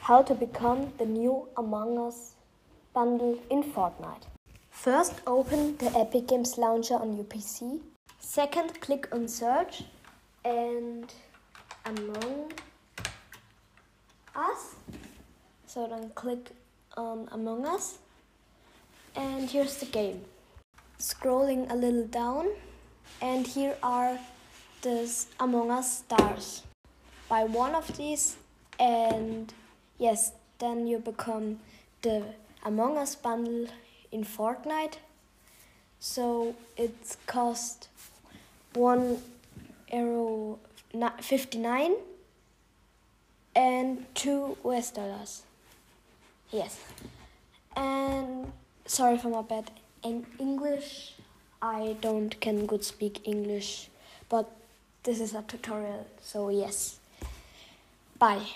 how to become the new Among Us bundle in Fortnite. First, open the Epic Games Launcher on your PC. Second, click on search and Among Us. So then click on Among Us. And here's the game. Scrolling a little down, and here are the Among Us stars. Buy one of these, and yes, then you become the Among Us bundle in Fortnite. So it cost one euro fifty nine and two US dollars. Yes, and sorry for my bad in English. I don't can good speak English, but this is a tutorial, so yes. Bye.